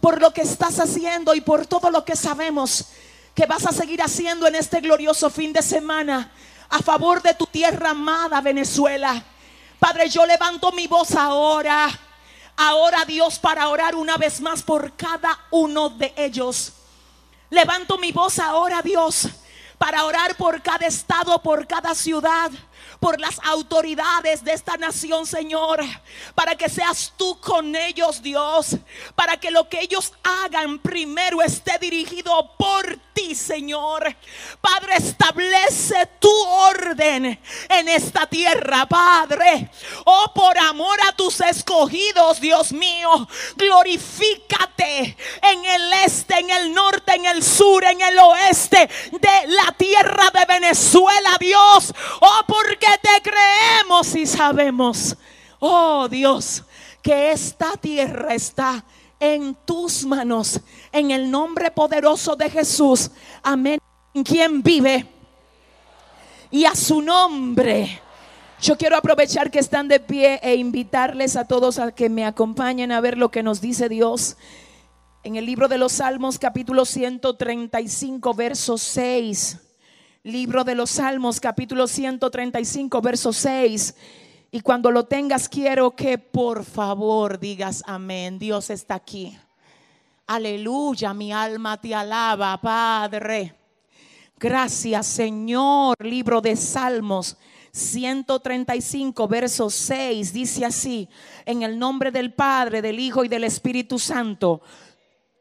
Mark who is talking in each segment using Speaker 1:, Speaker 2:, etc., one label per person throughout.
Speaker 1: por lo que estás haciendo y por todo lo que sabemos que vas a seguir haciendo en este glorioso fin de semana a favor de tu tierra amada Venezuela. Padre, yo levanto mi voz ahora, ahora Dios, para orar una vez más por cada uno de ellos. Levanto mi voz ahora, Dios, para orar por cada estado, por cada ciudad por las autoridades de esta nación, Señor, para que seas tú con ellos, Dios, para que lo que ellos hagan primero esté dirigido por ti, Señor. Padre, establece tu orden en esta tierra, Padre. Oh, por amor a tus escogidos, Dios mío, glorifícate en el este, en el norte, en el sur, en el oeste de la tierra de Venezuela, Dios. Oh, porque te creemos y sabemos, oh Dios, que esta tierra está en tus manos, en el nombre poderoso de Jesús. Amén. En quien vive y a su nombre. Yo quiero aprovechar que están de pie e invitarles a todos a que me acompañen a ver lo que nos dice Dios en el libro de los Salmos capítulo 135 verso 6. Libro de los Salmos, capítulo 135, verso 6. Y cuando lo tengas, quiero que por favor digas amén. Dios está aquí. Aleluya, mi alma te alaba, Padre. Gracias, Señor. Libro de Salmos 135, verso 6. Dice así, en el nombre del Padre, del Hijo y del Espíritu Santo.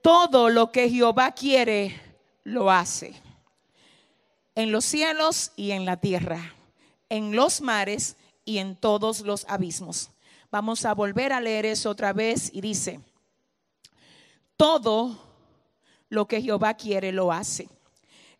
Speaker 1: Todo lo que Jehová quiere, lo hace en los cielos y en la tierra, en los mares y en todos los abismos. Vamos a volver a leer eso otra vez y dice, todo lo que Jehová quiere lo hace,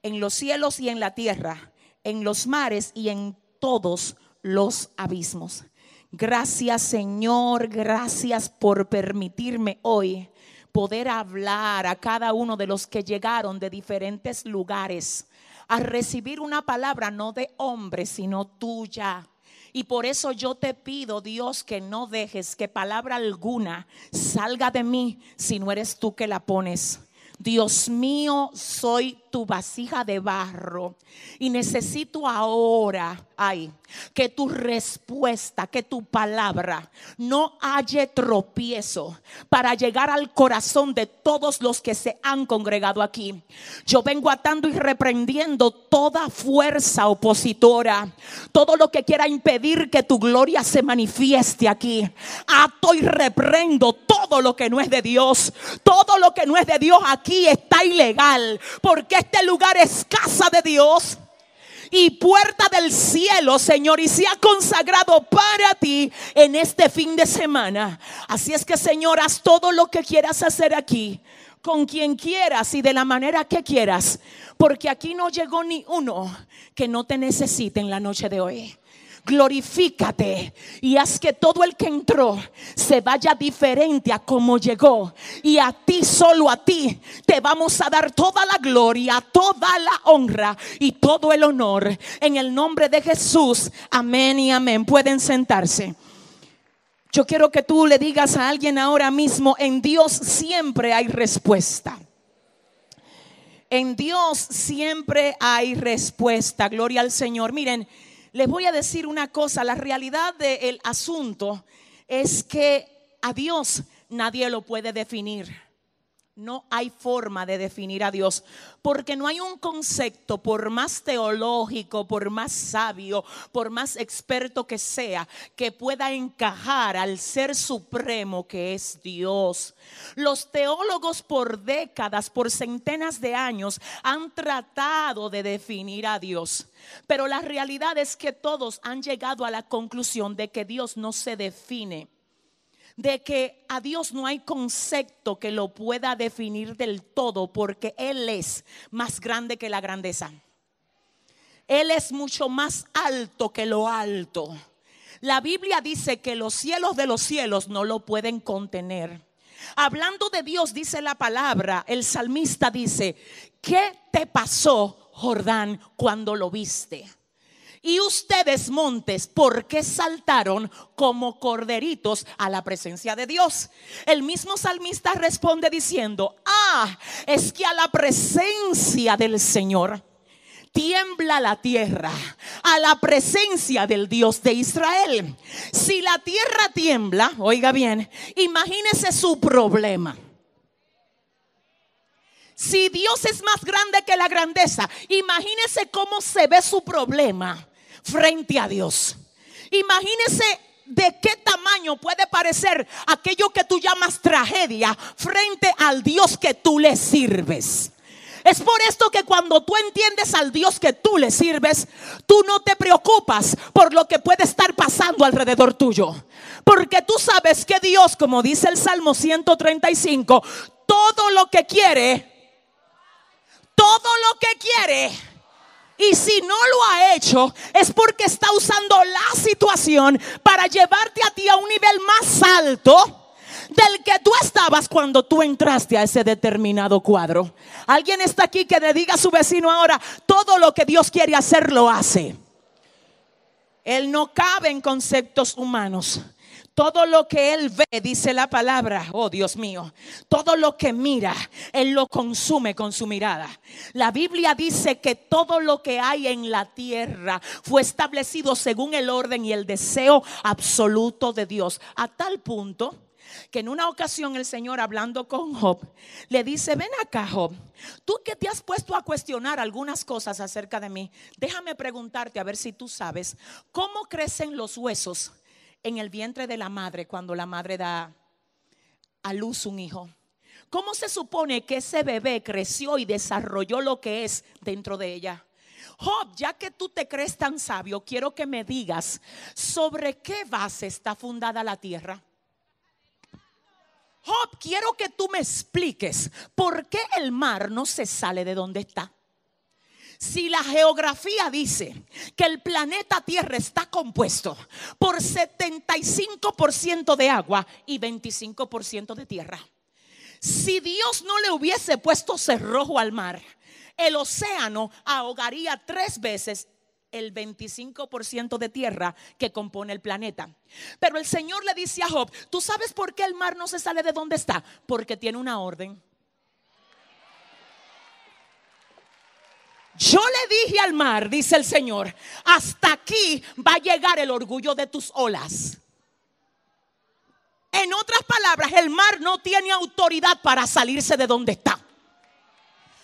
Speaker 1: en los cielos y en la tierra, en los mares y en todos los abismos. Gracias Señor, gracias por permitirme hoy poder hablar a cada uno de los que llegaron de diferentes lugares a recibir una palabra no de hombre, sino tuya. Y por eso yo te pido, Dios, que no dejes que palabra alguna salga de mí si no eres tú que la pones. Dios mío, soy tu vasija de barro y necesito ahora, ay, que tu respuesta, que tu palabra no haya tropiezo para llegar al corazón de todos los que se han congregado aquí. Yo vengo atando y reprendiendo toda fuerza opositora, todo lo que quiera impedir que tu gloria se manifieste aquí. Ato y reprendo todo lo que no es de Dios, todo lo que no es de Dios aquí está ilegal, porque este lugar es casa de Dios y puerta del cielo, Señor, y se ha consagrado para ti en este fin de semana. Así es que, Señor, haz todo lo que quieras hacer aquí, con quien quieras y de la manera que quieras, porque aquí no llegó ni uno que no te necesite en la noche de hoy glorifícate y haz que todo el que entró se vaya diferente a como llegó. Y a ti, solo a ti, te vamos a dar toda la gloria, toda la honra y todo el honor. En el nombre de Jesús, amén y amén. Pueden sentarse. Yo quiero que tú le digas a alguien ahora mismo, en Dios siempre hay respuesta. En Dios siempre hay respuesta. Gloria al Señor. Miren, les voy a decir una cosa, la realidad del asunto es que a Dios nadie lo puede definir. No hay forma de definir a Dios, porque no hay un concepto, por más teológico, por más sabio, por más experto que sea, que pueda encajar al ser supremo que es Dios. Los teólogos por décadas, por centenas de años, han tratado de definir a Dios, pero la realidad es que todos han llegado a la conclusión de que Dios no se define de que a Dios no hay concepto que lo pueda definir del todo porque Él es más grande que la grandeza. Él es mucho más alto que lo alto. La Biblia dice que los cielos de los cielos no lo pueden contener. Hablando de Dios, dice la palabra, el salmista dice, ¿qué te pasó, Jordán, cuando lo viste? Y ustedes, montes, ¿por qué saltaron como corderitos a la presencia de Dios? El mismo salmista responde diciendo, ah, es que a la presencia del Señor tiembla la tierra a la presencia del Dios de Israel. Si la tierra tiembla, oiga bien, imagínese su problema. Si Dios es más grande que la grandeza, imagínese cómo se ve su problema frente a Dios. Imagínese de qué tamaño puede parecer aquello que tú llamas tragedia frente al Dios que tú le sirves. Es por esto que cuando tú entiendes al Dios que tú le sirves, tú no te preocupas por lo que puede estar pasando alrededor tuyo. Porque tú sabes que Dios, como dice el Salmo 135, todo lo que quiere, todo lo que quiere, y si no lo ha hecho, es porque está usando la situación para llevarte a ti a un nivel más alto del que tú estabas cuando tú entraste a ese determinado cuadro. Alguien está aquí que le diga a su vecino ahora, todo lo que Dios quiere hacer lo hace. Él no cabe en conceptos humanos. Todo lo que Él ve, dice la palabra, oh Dios mío, todo lo que mira, Él lo consume con su mirada. La Biblia dice que todo lo que hay en la tierra fue establecido según el orden y el deseo absoluto de Dios. A tal punto que en una ocasión el Señor hablando con Job le dice, ven acá Job, tú que te has puesto a cuestionar algunas cosas acerca de mí, déjame preguntarte a ver si tú sabes cómo crecen los huesos en el vientre de la madre cuando la madre da a luz un hijo? ¿Cómo se supone que ese bebé creció y desarrolló lo que es dentro de ella? Job, ya que tú te crees tan sabio, quiero que me digas sobre qué base está fundada la tierra. Job, quiero que tú me expliques por qué el mar no se sale de donde está. Si la geografía dice que el planeta Tierra está compuesto por 75% de agua y 25% de tierra. Si Dios no le hubiese puesto cerrojo al mar, el océano ahogaría tres veces el 25% de tierra que compone el planeta. Pero el Señor le dice a Job, ¿tú sabes por qué el mar no se sale de donde está? Porque tiene una orden. Yo le dije al mar, dice el Señor, hasta aquí va a llegar el orgullo de tus olas. En otras palabras, el mar no tiene autoridad para salirse de donde está.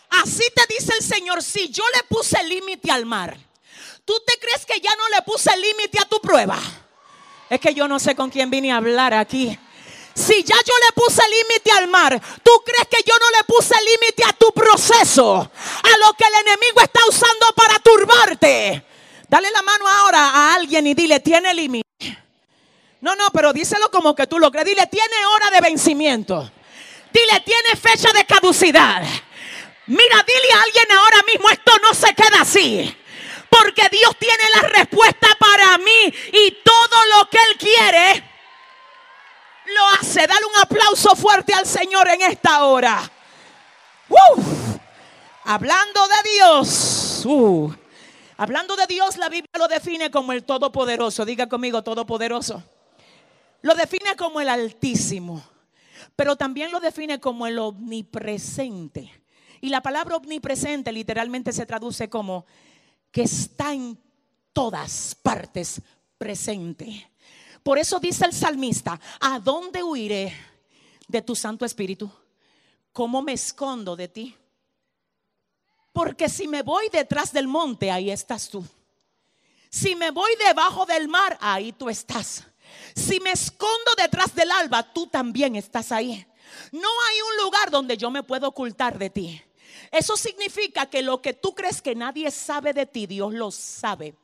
Speaker 1: Así te dice el Señor, si yo le puse límite al mar, ¿tú te crees que ya no le puse límite a tu prueba? Es que yo no sé con quién vine a hablar aquí. Si ya yo le puse límite al mar, ¿tú crees que yo no le puse límite a tu proceso? A lo que el enemigo está usando para turbarte. Dale la mano ahora a alguien y dile, tiene límite. No, no, pero díselo como que tú lo crees. Dile, tiene hora de vencimiento. Dile, tiene fecha de caducidad. Mira, dile a alguien ahora mismo, esto no se queda así. Porque Dios tiene la respuesta para mí y todo lo que Él quiere lo hace. Dale un aplauso fuerte al Señor en esta hora. Hablando de Dios. Uh. Hablando de Dios, la Biblia lo define como el Todopoderoso. Diga conmigo, Todopoderoso. Lo define como el Altísimo. Pero también lo define como el omnipresente. Y la palabra omnipresente literalmente se traduce como que está en todas partes presente. Por eso dice el salmista, ¿a dónde huiré de tu Santo Espíritu? ¿Cómo me escondo de ti? Porque si me voy detrás del monte, ahí estás tú. Si me voy debajo del mar, ahí tú estás. Si me escondo detrás del alba, tú también estás ahí. No hay un lugar donde yo me puedo ocultar de ti. Eso significa que lo que tú crees que nadie sabe de ti, Dios lo sabe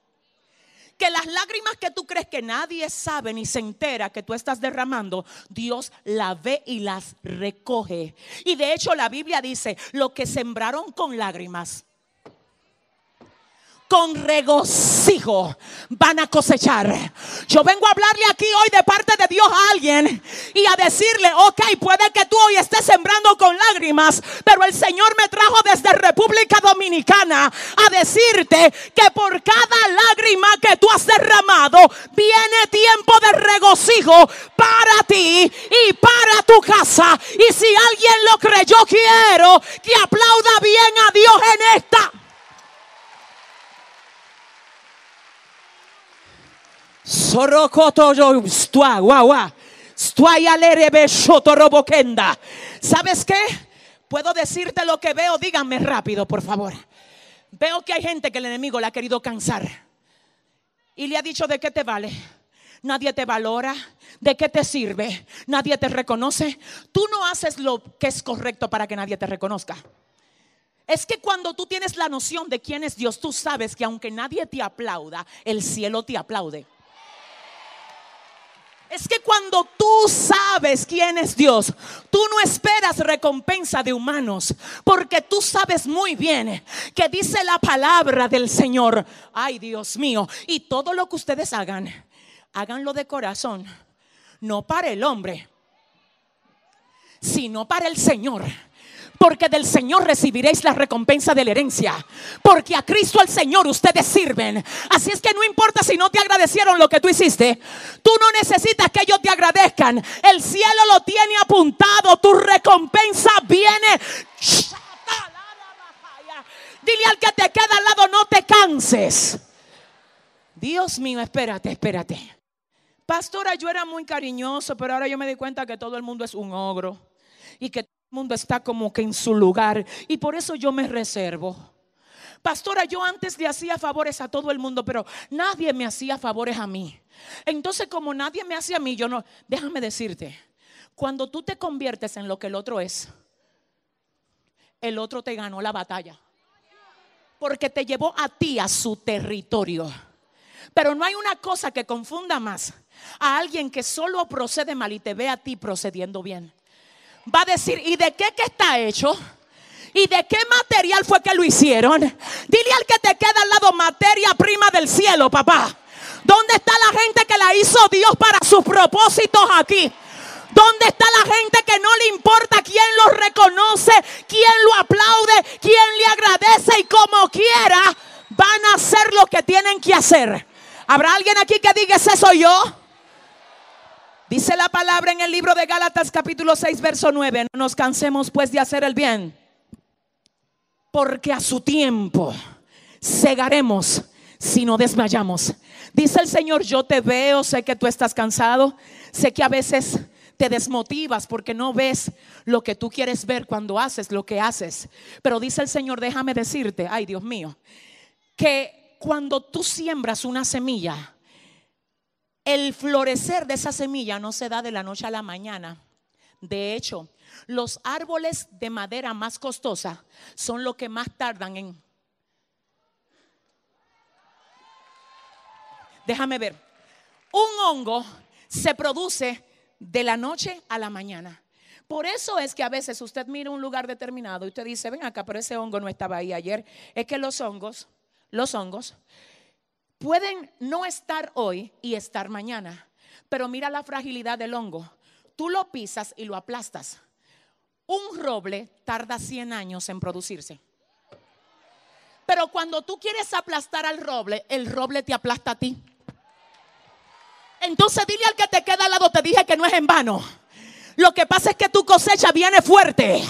Speaker 1: que las lágrimas que tú crees que nadie sabe ni se entera que tú estás derramando, Dios la ve y las recoge. Y de hecho la Biblia dice, lo que sembraron con lágrimas con regocijo van a cosechar. Yo vengo a hablarle aquí hoy de parte de Dios a alguien y a decirle, ok, puede que tú hoy estés sembrando con lágrimas, pero el Señor me trajo desde República Dominicana a decirte que por cada lágrima que tú has derramado, viene tiempo de regocijo para ti y para tu casa. Y si alguien lo creyó, quiero que aplauda bien a Dios en esta. ¿Sabes qué? Puedo decirte lo que veo, díganme rápido, por favor. Veo que hay gente que el enemigo le ha querido cansar y le ha dicho de qué te vale. Nadie te valora, de qué te sirve, nadie te reconoce. Tú no haces lo que es correcto para que nadie te reconozca. Es que cuando tú tienes la noción de quién es Dios, tú sabes que aunque nadie te aplauda, el cielo te aplaude. Es que cuando tú sabes quién es Dios, tú no esperas recompensa de humanos, porque tú sabes muy bien que dice la palabra del Señor, ay Dios mío, y todo lo que ustedes hagan, háganlo de corazón, no para el hombre, sino para el Señor porque del Señor recibiréis la recompensa de la herencia. Porque a Cristo el Señor ustedes sirven. Así es que no importa si no te agradecieron lo que tú hiciste. Tú no necesitas que ellos te agradezcan. El cielo lo tiene apuntado. Tu recompensa viene. Dile al que te queda al lado, no te canses. Dios mío, espérate, espérate. Pastora, yo era muy cariñoso, pero ahora yo me di cuenta que todo el mundo es un ogro y que mundo está como que en su lugar y por eso yo me reservo. Pastora, yo antes le hacía favores a todo el mundo, pero nadie me hacía favores a mí. Entonces, como nadie me hacía a mí, yo no, déjame decirte, cuando tú te conviertes en lo que el otro es, el otro te ganó la batalla. Porque te llevó a ti a su territorio. Pero no hay una cosa que confunda más a alguien que solo procede mal y te ve a ti procediendo bien va a decir, ¿y de qué que está hecho? ¿Y de qué material fue que lo hicieron? Dile al que te queda al lado materia prima del cielo, papá. ¿Dónde está la gente que la hizo Dios para sus propósitos aquí? ¿Dónde está la gente que no le importa quién lo reconoce, quién lo aplaude, quién le agradece y como quiera van a hacer lo que tienen que hacer? ¿Habrá alguien aquí que diga, ese soy yo? Dice la palabra en el libro de Gálatas capítulo 6 verso 9, no nos cansemos pues de hacer el bien, porque a su tiempo cegaremos si no desmayamos. Dice el Señor, yo te veo, sé que tú estás cansado, sé que a veces te desmotivas porque no ves lo que tú quieres ver cuando haces lo que haces. Pero dice el Señor, déjame decirte, ay Dios mío, que cuando tú siembras una semilla, el florecer de esa semilla no se da de la noche a la mañana. De hecho, los árboles de madera más costosa son los que más tardan en... Déjame ver. Un hongo se produce de la noche a la mañana. Por eso es que a veces usted mira un lugar determinado y usted dice, ven acá, pero ese hongo no estaba ahí ayer. Es que los hongos, los hongos pueden no estar hoy y estar mañana, pero mira la fragilidad del hongo. Tú lo pisas y lo aplastas. Un roble tarda 100 años en producirse. Pero cuando tú quieres aplastar al roble, el roble te aplasta a ti. Entonces dile al que te queda al lado, te dije que no es en vano. Lo que pasa es que tu cosecha viene fuerte.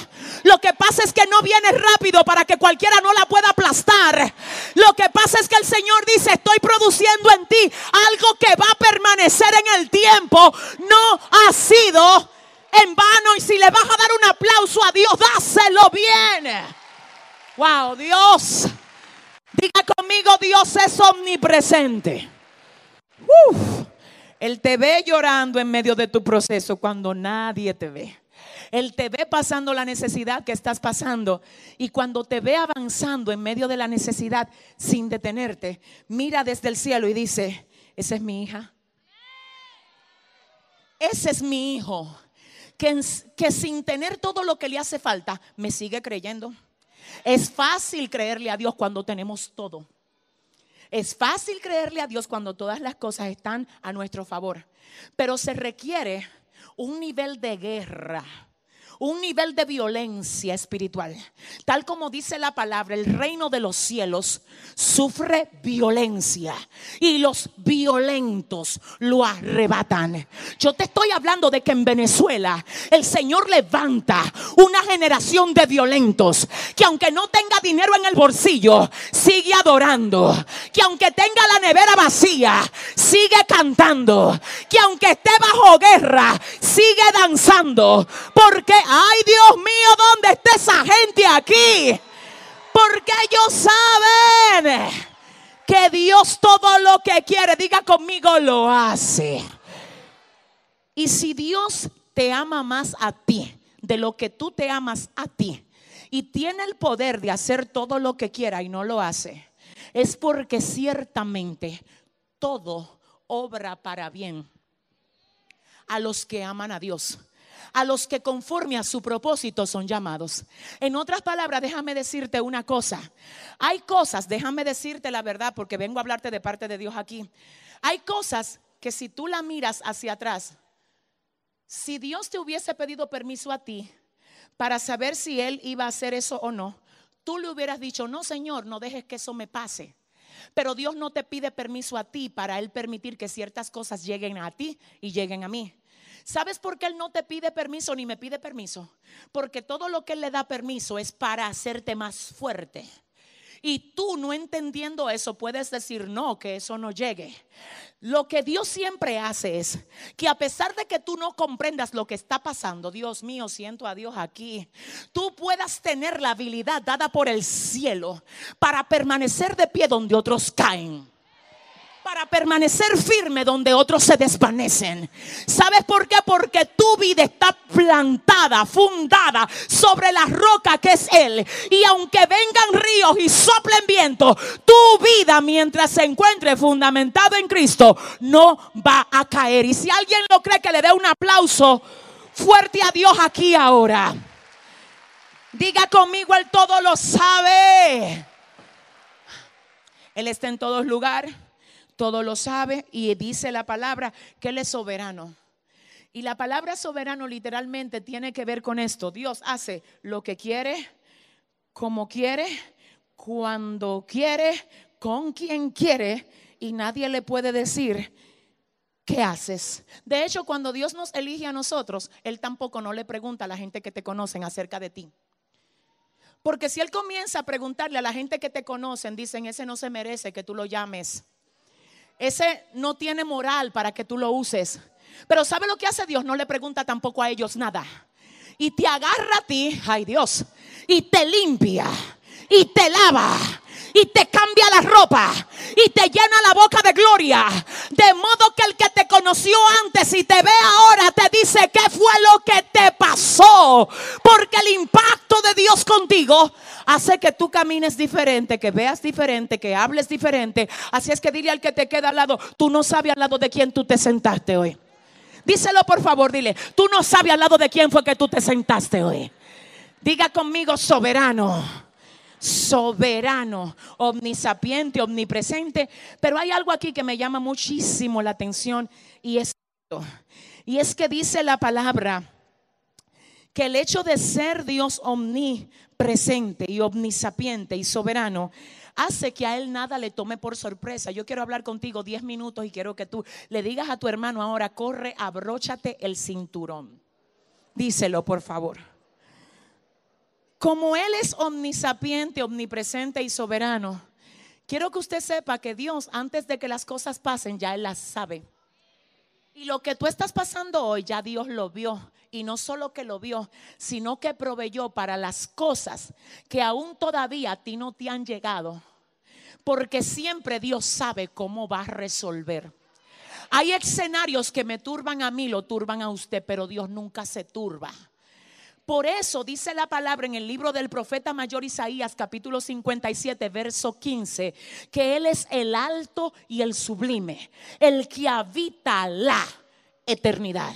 Speaker 1: Lo que pasa es que no viene rápido para que cualquiera no la pueda aplastar. Lo que pasa es que el Señor dice, estoy produciendo en ti algo que va a permanecer en el tiempo. No ha sido en vano. Y si le vas a dar un aplauso a Dios, dáselo bien. Wow, Dios. Diga conmigo, Dios es omnipresente. Uf. Él te ve llorando en medio de tu proceso cuando nadie te ve. Él te ve pasando la necesidad que estás pasando. Y cuando te ve avanzando en medio de la necesidad sin detenerte, mira desde el cielo y dice, esa es mi hija. Ese es mi hijo. Que, que sin tener todo lo que le hace falta, me sigue creyendo. Es fácil creerle a Dios cuando tenemos todo. Es fácil creerle a Dios cuando todas las cosas están a nuestro favor. Pero se requiere un nivel de guerra un nivel de violencia espiritual. Tal como dice la palabra, el reino de los cielos sufre violencia y los violentos lo arrebatan. Yo te estoy hablando de que en Venezuela el Señor levanta una generación de violentos que aunque no tenga dinero en el bolsillo, sigue adorando. Que aunque tenga la nevera vacía, sigue cantando. Que aunque esté bajo guerra, sigue danzando. Porque Ay, Dios mío, ¿dónde está esa gente aquí? Porque ellos saben que Dios todo lo que quiere, diga conmigo, lo hace. Y si Dios te ama más a ti de lo que tú te amas a ti y tiene el poder de hacer todo lo que quiera y no lo hace, es porque ciertamente todo obra para bien a los que aman a Dios a los que conforme a su propósito son llamados. En otras palabras, déjame decirte una cosa. Hay cosas, déjame decirte la verdad porque vengo a hablarte de parte de Dios aquí. Hay cosas que si tú la miras hacia atrás, si Dios te hubiese pedido permiso a ti para saber si Él iba a hacer eso o no, tú le hubieras dicho, no Señor, no dejes que eso me pase. Pero Dios no te pide permiso a ti para Él permitir que ciertas cosas lleguen a ti y lleguen a mí. ¿Sabes por qué Él no te pide permiso ni me pide permiso? Porque todo lo que Él le da permiso es para hacerte más fuerte. Y tú no entendiendo eso puedes decir no, que eso no llegue. Lo que Dios siempre hace es que a pesar de que tú no comprendas lo que está pasando, Dios mío, siento a Dios aquí, tú puedas tener la habilidad dada por el cielo para permanecer de pie donde otros caen para permanecer firme donde otros se desvanecen. ¿Sabes por qué? Porque tu vida está plantada, fundada sobre la roca que es Él. Y aunque vengan ríos y soplen viento, tu vida mientras se encuentre fundamentado en Cristo no va a caer. Y si alguien lo cree, que le dé un aplauso fuerte a Dios aquí ahora. Diga conmigo, Él todo lo sabe. Él está en todos lugares todo lo sabe y dice la palabra que Él es soberano. Y la palabra soberano literalmente tiene que ver con esto. Dios hace lo que quiere, como quiere, cuando quiere, con quien quiere y nadie le puede decir ¿qué haces? De hecho, cuando Dios nos elige a nosotros, Él tampoco no le pregunta a la gente que te conocen acerca de ti. Porque si Él comienza a preguntarle a la gente que te conocen, dicen, ese no se merece que tú lo llames. Ese no tiene moral para que tú lo uses. Pero ¿sabe lo que hace Dios? No le pregunta tampoco a ellos nada. Y te agarra a ti, ay Dios, y te limpia, y te lava, y te cambia la ropa y te llena la boca de gloria. De modo que el que te conoció antes y te ve ahora te dice qué fue lo que te pasó. Porque el impacto de Dios contigo hace que tú camines diferente, que veas diferente, que hables diferente. Así es que dile al que te queda al lado, tú no sabes al lado de quién tú te sentaste hoy. Díselo por favor, dile, tú no sabes al lado de quién fue que tú te sentaste hoy. Diga conmigo, soberano soberano, omnisapiente, omnipresente. Pero hay algo aquí que me llama muchísimo la atención y es Y es que dice la palabra que el hecho de ser Dios omnipresente y omnisapiente y soberano hace que a él nada le tome por sorpresa. Yo quiero hablar contigo 10 minutos y quiero que tú le digas a tu hermano ahora, corre, abróchate el cinturón. Díselo, por favor. Como Él es omnisapiente, omnipresente y soberano, quiero que usted sepa que Dios, antes de que las cosas pasen, ya Él las sabe. Y lo que tú estás pasando hoy, ya Dios lo vio. Y no solo que lo vio, sino que proveyó para las cosas que aún todavía a ti no te han llegado. Porque siempre Dios sabe cómo va a resolver. Hay escenarios que me turban a mí, lo turban a usted, pero Dios nunca se turba. Por eso dice la palabra en el libro del profeta mayor Isaías capítulo 57 verso 15 que Él es el alto y el sublime, el que habita la eternidad.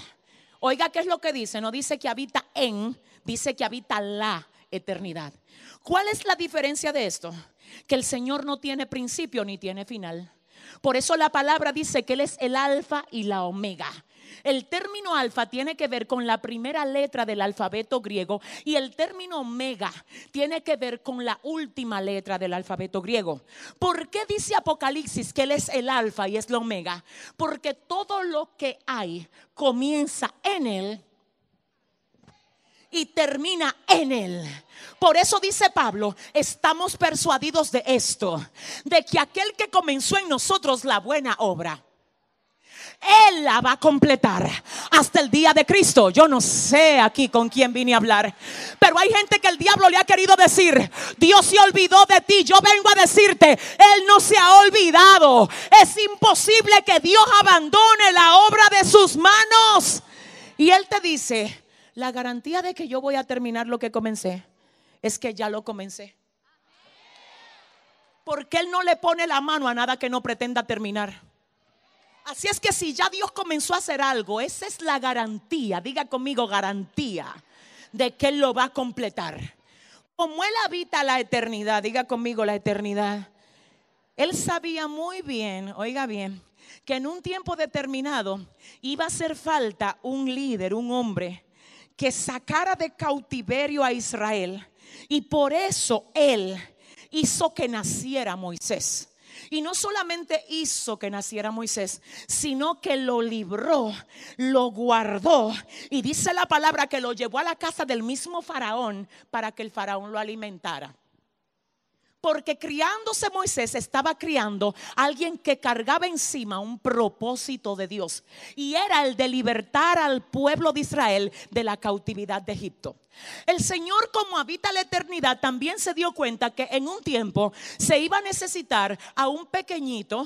Speaker 1: Oiga, ¿qué es lo que dice? No dice que habita en, dice que habita la eternidad. ¿Cuál es la diferencia de esto? Que el Señor no tiene principio ni tiene final. Por eso la palabra dice que Él es el alfa y la omega. El término alfa tiene que ver con la primera letra del alfabeto griego y el término omega tiene que ver con la última letra del alfabeto griego. ¿Por qué dice Apocalipsis que Él es el alfa y es la omega? Porque todo lo que hay comienza en Él y termina en Él. Por eso dice Pablo, estamos persuadidos de esto, de que aquel que comenzó en nosotros la buena obra, él la va a completar hasta el día de Cristo. Yo no sé aquí con quién vine a hablar, pero hay gente que el diablo le ha querido decir, Dios se olvidó de ti. Yo vengo a decirte, Él no se ha olvidado. Es imposible que Dios abandone la obra de sus manos. Y Él te dice, la garantía de que yo voy a terminar lo que comencé es que ya lo comencé. Porque Él no le pone la mano a nada que no pretenda terminar. Así es que si ya Dios comenzó a hacer algo, esa es la garantía, diga conmigo garantía, de que Él lo va a completar. Como Él habita la eternidad, diga conmigo la eternidad, Él sabía muy bien, oiga bien, que en un tiempo determinado iba a hacer falta un líder, un hombre, que sacara de cautiverio a Israel. Y por eso Él hizo que naciera Moisés. Y no solamente hizo que naciera Moisés, sino que lo libró, lo guardó. Y dice la palabra que lo llevó a la casa del mismo faraón para que el faraón lo alimentara. Porque criándose Moisés estaba criando a alguien que cargaba encima un propósito de Dios. Y era el de libertar al pueblo de Israel de la cautividad de Egipto. El Señor como habita la eternidad también se dio cuenta que en un tiempo se iba a necesitar a un pequeñito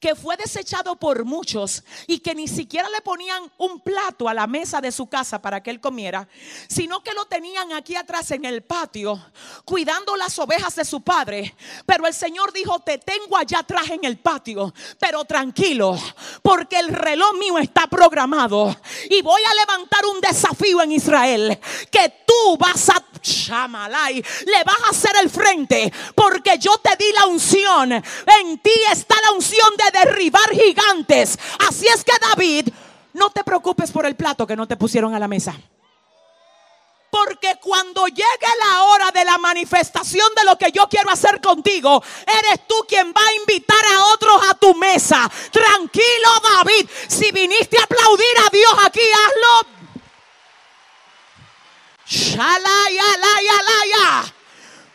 Speaker 1: que fue desechado por muchos y que ni siquiera le ponían un plato a la mesa de su casa para que él comiera, sino que lo tenían aquí atrás en el patio, cuidando las ovejas de su padre. Pero el Señor dijo, te tengo allá atrás en el patio, pero tranquilo, porque el reloj mío está programado y voy a levantar un desafío en Israel, que tú vas a Shamalai, le vas a hacer el frente, porque yo te di la unción, en ti está la unción de derribar gigantes. Así es que David, no te preocupes por el plato que no te pusieron a la mesa. Porque cuando llegue la hora de la manifestación de lo que yo quiero hacer contigo, eres tú quien va a invitar a otros a tu mesa. Tranquilo, David. Si viniste a aplaudir a Dios aquí, hazlo.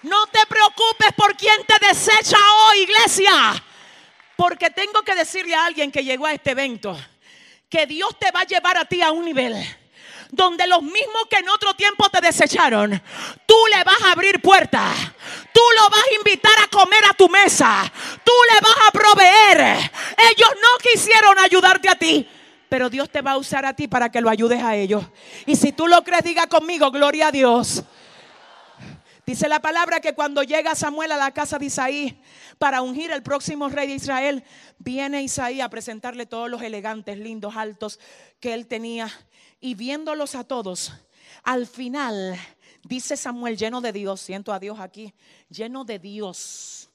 Speaker 1: No te preocupes por quien te desecha hoy, iglesia. Porque tengo que decirle a alguien que llegó a este evento que Dios te va a llevar a ti a un nivel donde los mismos que en otro tiempo te desecharon, tú le vas a abrir puertas. Tú lo vas a invitar a comer a tu mesa. Tú le vas a proveer. Ellos no quisieron ayudarte a ti. Pero Dios te va a usar a ti para que lo ayudes a ellos. Y si tú lo crees, diga conmigo, gloria a Dios. Dice la palabra que cuando llega Samuel a la casa de Isaí para ungir el próximo rey de Israel, viene Isaí a presentarle todos los elegantes, lindos, altos que él tenía. Y viéndolos a todos, al final, dice Samuel, lleno de Dios, siento a Dios aquí, lleno de Dios.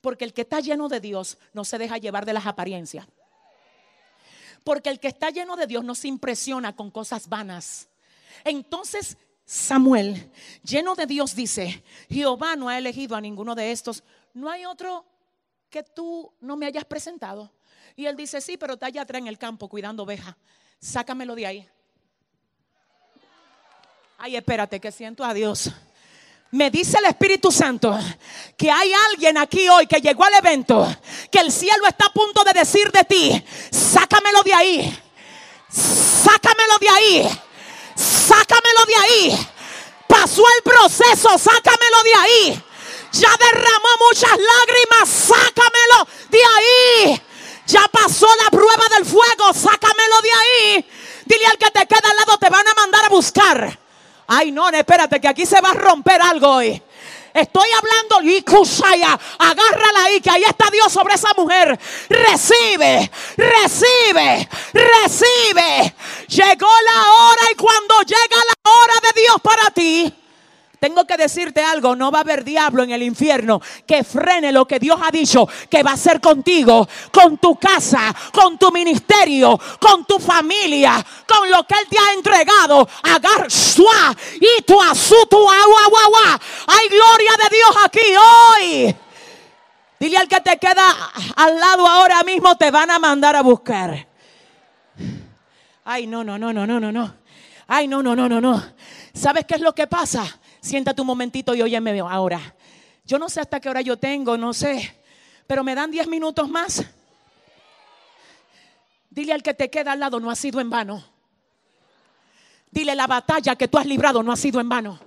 Speaker 1: Porque el que está lleno de Dios no se deja llevar de las apariencias. Porque el que está lleno de Dios no se impresiona con cosas vanas. Entonces Samuel, lleno de Dios, dice, Jehová no ha elegido a ninguno de estos. No hay otro que tú no me hayas presentado. Y él dice, sí, pero está allá atrás en el campo cuidando oveja. Sácamelo de ahí. Ay, espérate, que siento a Dios. Me dice el Espíritu Santo que hay alguien aquí hoy que llegó al evento, que el cielo está a punto de decir de ti, sácamelo de ahí, sácamelo de ahí sácamelo de ahí. Pasó el proceso, sácamelo de ahí. Ya derramó muchas lágrimas, sácamelo de ahí. Ya pasó la prueba del fuego, sácamelo de ahí. Dile al que te queda al lado, te van a mandar a buscar. Ay, no, espérate, que aquí se va a romper algo hoy. Estoy hablando y Kusaya, agárrala ahí, que ahí está Dios sobre esa mujer. Recibe, recibe, recibe. Llegó la hora y cuando llega la hora de Dios para ti, tengo que decirte algo, no va a haber diablo en el infierno que frene lo que Dios ha dicho que va a hacer contigo, con tu casa, con tu ministerio, con tu familia, con lo que Él te ha entregado. Agar y tu tu agua, Hay gloria de Dios aquí hoy. Dile al que te queda al lado ahora mismo, te van a mandar a buscar. Ay, no, no, no, no, no, no, no. Ay, no, no, no, no, no. ¿Sabes qué es lo que pasa? Siéntate un momentito y óyeme ahora. Yo no sé hasta qué hora yo tengo, no sé. Pero me dan 10 minutos más. Dile al que te queda al lado, no ha sido en vano. Dile, la batalla que tú has librado no ha sido en vano.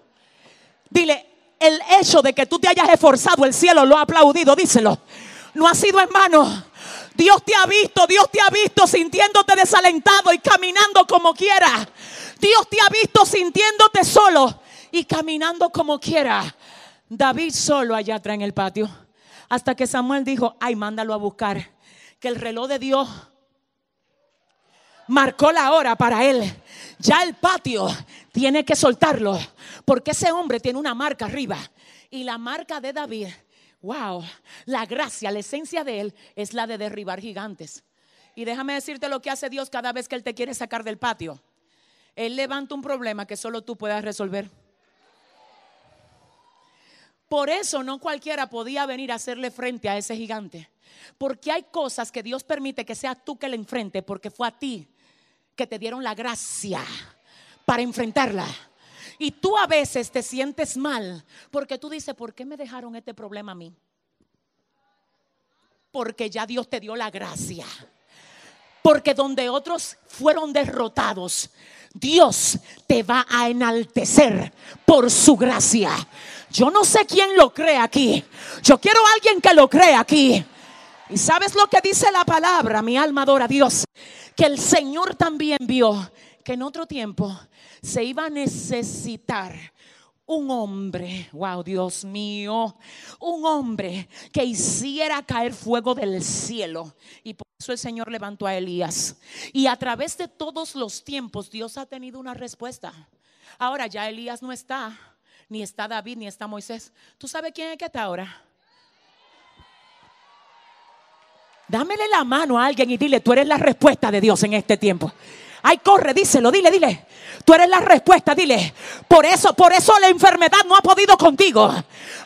Speaker 1: Dile, el hecho de que tú te hayas esforzado, el cielo lo ha aplaudido, díselo. No ha sido en vano. Dios te ha visto, Dios te ha visto sintiéndote desalentado y caminando como quiera. Dios te ha visto sintiéndote solo y caminando como quiera. David solo allá atrás en el patio. Hasta que Samuel dijo, ay, mándalo a buscar. Que el reloj de Dios marcó la hora para él. Ya el patio tiene que soltarlo. Porque ese hombre tiene una marca arriba. Y la marca de David, wow, la gracia, la esencia de él es la de derribar gigantes. Y déjame decirte lo que hace Dios cada vez que Él te quiere sacar del patio. Él levanta un problema que solo tú puedas resolver. Por eso no cualquiera podía venir a hacerle frente a ese gigante. Porque hay cosas que Dios permite que sea tú que le enfrente, porque fue a ti que te dieron la gracia para enfrentarla. Y tú a veces te sientes mal porque tú dices, ¿por qué me dejaron este problema a mí? Porque ya Dios te dio la gracia. Porque donde otros fueron derrotados, Dios te va a enaltecer por su gracia. Yo no sé quién lo cree aquí. Yo quiero a alguien que lo cree aquí. Y sabes lo que dice la palabra, mi alma adora a Dios, que el Señor también vio que en otro tiempo se iba a necesitar un hombre, wow, Dios mío, un hombre que hiciera caer fuego del cielo. Y por eso el Señor levantó a Elías. Y a través de todos los tiempos Dios ha tenido una respuesta. Ahora ya Elías no está ni está David, ni está Moisés. ¿Tú sabes quién es que está ahora? Dámele la mano a alguien y dile, tú eres la respuesta de Dios en este tiempo. Ay, corre, díselo, dile, dile. Tú eres la respuesta, dile. Por eso, por eso la enfermedad no ha podido contigo.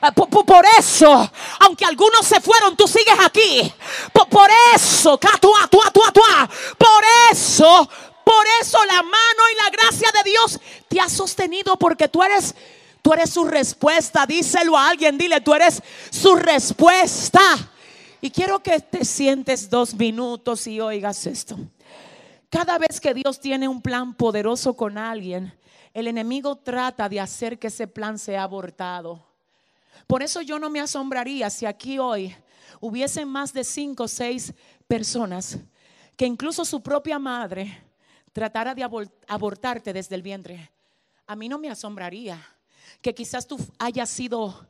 Speaker 1: Ah, por, eso, aunque algunos se fueron, tú sigues aquí. Por, eso, por eso, por eso la mano y la gracia de Dios te ha sostenido porque tú eres Tú eres su respuesta. Díselo a alguien. Dile, tú eres su respuesta. Y quiero que te sientes dos minutos y oigas esto. Cada vez que Dios tiene un plan poderoso con alguien, el enemigo trata de hacer que ese plan sea abortado. Por eso yo no me asombraría si aquí hoy hubiesen más de cinco o seis personas que incluso su propia madre tratara de abortarte desde el vientre. A mí no me asombraría que quizás tú hayas sido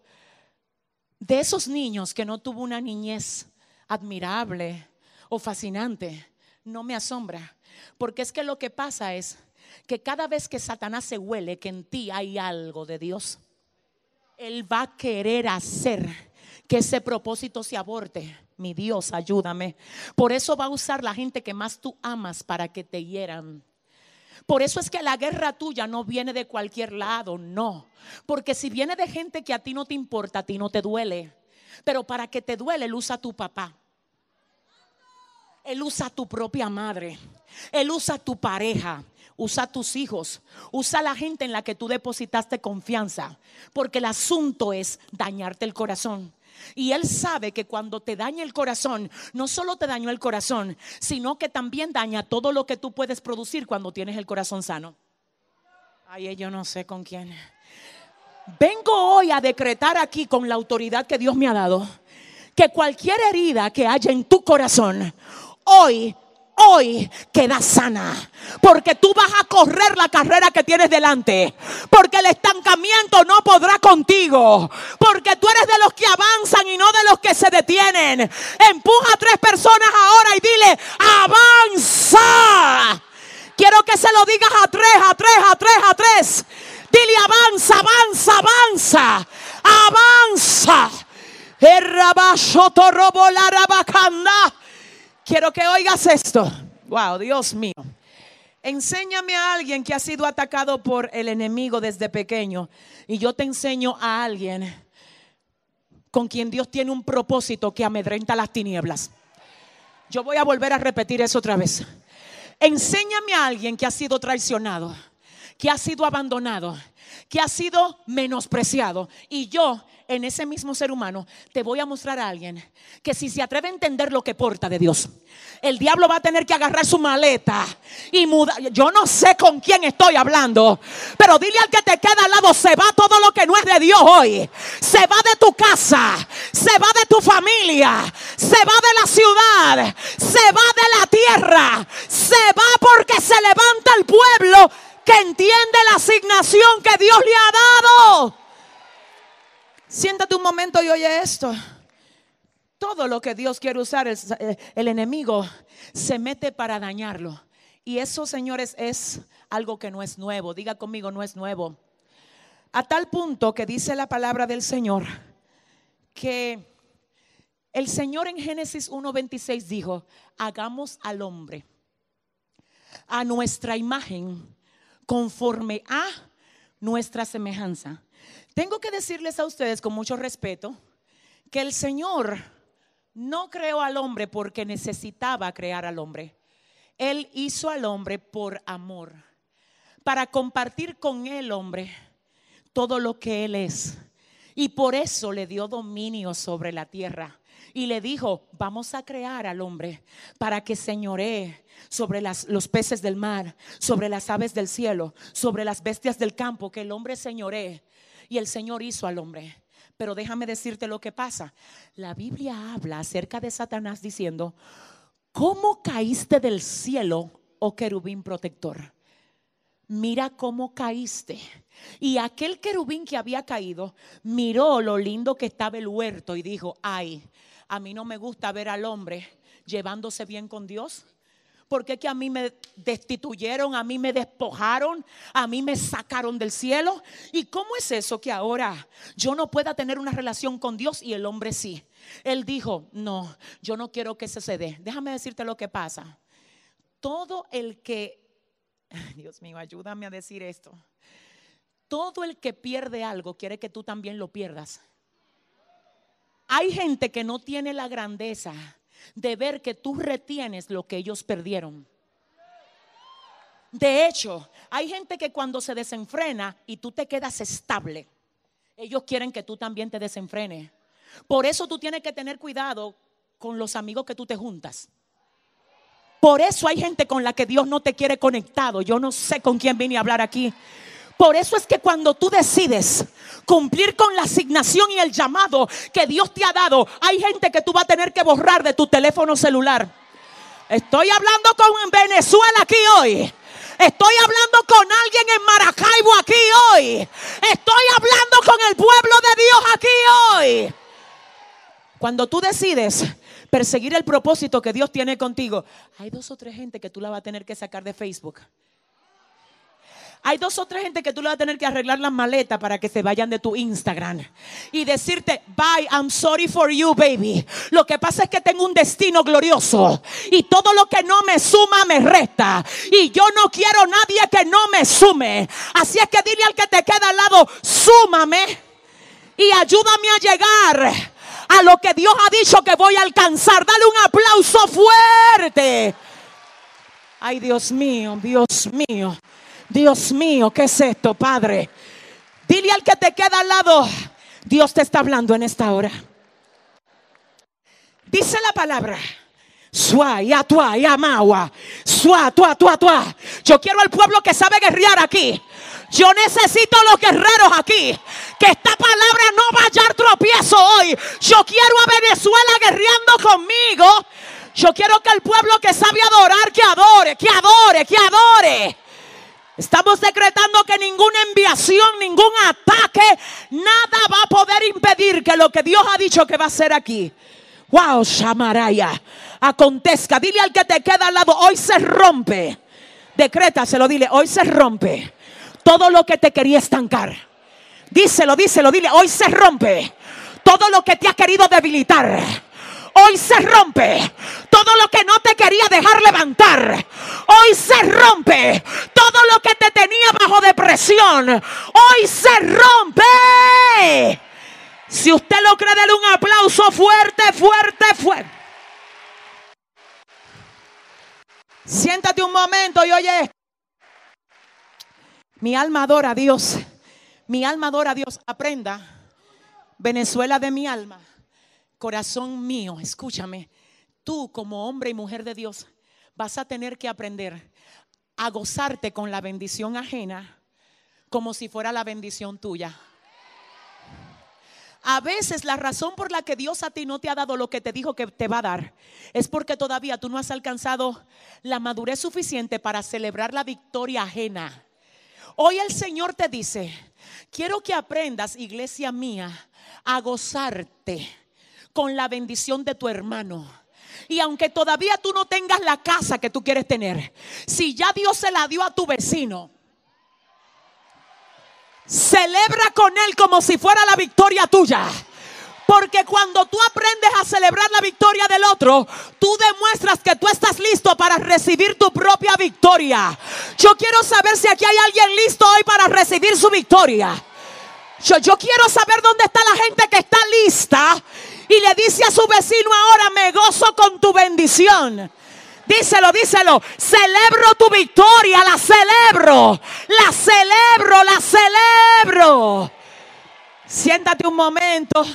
Speaker 1: de esos niños que no tuvo una niñez admirable o fascinante. No me asombra, porque es que lo que pasa es que cada vez que Satanás se huele que en ti hay algo de Dios, él va a querer hacer que ese propósito se aborte. Mi Dios, ayúdame. Por eso va a usar la gente que más tú amas para que te hieran. Por eso es que la guerra tuya no viene de cualquier lado, no. Porque si viene de gente que a ti no te importa, a ti no te duele. Pero para que te duele, él usa a tu papá. Él usa a tu propia madre. Él usa a tu pareja. Usa a tus hijos. Usa a la gente en la que tú depositaste confianza. Porque el asunto es dañarte el corazón. Y Él sabe que cuando te daña el corazón, no solo te dañó el corazón, sino que también daña todo lo que tú puedes producir cuando tienes el corazón sano. Ay, yo no sé con quién. Vengo hoy a decretar aquí con la autoridad que Dios me ha dado que cualquier herida que haya en tu corazón, hoy hoy queda sana. Porque tú vas a correr la carrera que tienes delante. Porque el estancamiento no podrá contigo. Porque tú eres de los que avanzan y no de los que se detienen. Empuja a tres personas ahora y dile, avanza. Quiero que se lo digas a tres, a tres, a tres, a tres. Dile, avanza, avanza, avanza. Avanza. Quiero que oigas esto. Wow, Dios mío. Enséñame a alguien que ha sido atacado por el enemigo desde pequeño. Y yo te enseño a alguien con quien Dios tiene un propósito que amedrenta las tinieblas. Yo voy a volver a repetir eso otra vez. Enséñame a alguien que ha sido traicionado, que ha sido abandonado, que ha sido menospreciado. Y yo en ese mismo ser humano, te voy a mostrar a alguien que si se atreve a entender lo que porta de Dios, el diablo va a tener que agarrar su maleta y mudar. Yo no sé con quién estoy hablando, pero dile al que te queda al lado, se va todo lo que no es de Dios hoy. Se va de tu casa, se va de tu familia, se va de la ciudad, se va de la tierra, se va porque se levanta el pueblo que entiende la asignación que Dios le ha dado. Siéntate un momento y oye esto. Todo lo que Dios quiere usar, el, el, enemigo se mete para dañarlo. Y eso, señores, es algo que no es nuevo. Diga conmigo, no es nuevo. A tal punto que dice la palabra del Señor que el Señor en Génesis 1.26 dijo, hagamos al hombre a nuestra imagen conforme a nuestra semejanza. Tengo que decirles a ustedes con mucho respeto que el Señor no creó al hombre porque necesitaba crear al hombre. Él hizo al hombre por amor, para compartir con el hombre todo lo que Él es. Y por eso le dio dominio sobre la tierra. Y le dijo, vamos a crear al hombre para que señoree sobre los peces del mar, sobre las aves del cielo, sobre las bestias del campo, que el hombre señoree y el Señor hizo al hombre. Pero déjame decirte lo que pasa. La Biblia habla acerca de Satanás diciendo, ¿cómo caíste del cielo, oh querubín protector? Mira cómo caíste. Y aquel querubín que había caído miró lo lindo que estaba el huerto y dijo, ay, a mí no me gusta ver al hombre llevándose bien con Dios porque que a mí me destituyeron, a mí me despojaron, a mí me sacaron del cielo. ¿Y cómo es eso que ahora yo no pueda tener una relación con Dios y el hombre sí? Él dijo, no, yo no quiero que se se dé. Déjame decirte lo que pasa. Todo el que, Dios mío, ayúdame a decir esto. Todo el que pierde algo quiere que tú también lo pierdas. Hay gente que no tiene la grandeza de ver que tú retienes lo que ellos perdieron. De hecho, hay gente que cuando se desenfrena y tú te quedas estable, ellos quieren que tú también te desenfrenes. Por eso tú tienes que tener cuidado con los amigos que tú te juntas. Por eso hay gente con la que Dios no te quiere conectado. Yo no sé con quién vine a hablar aquí. Por eso es que cuando tú decides cumplir con la asignación y el llamado que Dios te ha dado, hay gente que tú vas a tener que borrar de tu teléfono celular. Estoy hablando con Venezuela aquí hoy. Estoy hablando con alguien en Maracaibo aquí hoy. Estoy hablando con el pueblo de Dios aquí hoy. Cuando tú decides perseguir el propósito que Dios tiene contigo, hay dos o tres gente que tú la vas a tener que sacar de Facebook. Hay dos o tres gente que tú le vas a tener que arreglar las maletas para que se vayan de tu Instagram y decirte, bye, I'm sorry for you, baby. Lo que pasa es que tengo un destino glorioso y todo lo que no me suma me resta. Y yo no quiero nadie que no me sume. Así es que dile al que te queda al lado, súmame y ayúdame a llegar a lo que Dios ha dicho que voy a alcanzar. Dale un aplauso fuerte. Ay, Dios mío, Dios mío. Dios mío, ¿qué es esto, Padre? Dile al que te queda al lado, Dios te está hablando en esta hora. Dice la palabra. Sua, ya tua, ya maua. Sua, tua, tua, tua. Yo quiero al pueblo que sabe guerrear aquí. Yo necesito los guerreros aquí. Que esta palabra no vaya a tropiezo hoy. Yo quiero a Venezuela guerreando conmigo. Yo quiero que el pueblo que sabe adorar, que adore, que adore, que adore. Estamos decretando que ninguna enviación, ningún ataque, nada va a poder impedir que lo que Dios ha dicho que va a hacer aquí. Wow, Shamaraya. Acontezca. Dile al que te queda al lado, hoy se rompe. Decrétaselo, dile, hoy se rompe todo lo que te quería estancar. Díselo, díselo, dile, hoy se rompe todo lo que te ha querido debilitar hoy se rompe. Todo lo que no te quería dejar levantar, hoy se rompe. Todo lo que te tenía bajo depresión, hoy se rompe. Si usted lo cree, dele un aplauso fuerte, fuerte, fuerte. Siéntate un momento y oye. Mi alma adora a Dios. Mi alma adora a Dios. Aprenda. Venezuela de mi alma corazón mío, escúchame, tú como hombre y mujer de Dios vas a tener que aprender a gozarte con la bendición ajena como si fuera la bendición tuya. A veces la razón por la que Dios a ti no te ha dado lo que te dijo que te va a dar es porque todavía tú no has alcanzado la madurez suficiente para celebrar la victoria ajena. Hoy el Señor te dice, quiero que aprendas, iglesia mía, a gozarte con la bendición de tu hermano. Y aunque todavía tú no tengas la casa que tú quieres tener, si ya Dios se la dio a tu vecino, celebra con él como si fuera la victoria tuya. Porque cuando tú aprendes a celebrar la victoria del otro, tú demuestras que tú estás listo para recibir tu propia victoria. Yo quiero saber si aquí hay alguien listo hoy para recibir su victoria. Yo, yo quiero saber dónde está la gente que está lista y le dice a su vecino ahora, me gozo con tu bendición. Díselo, díselo. Celebro tu victoria, la celebro. La celebro, la celebro. Siéntate un momento.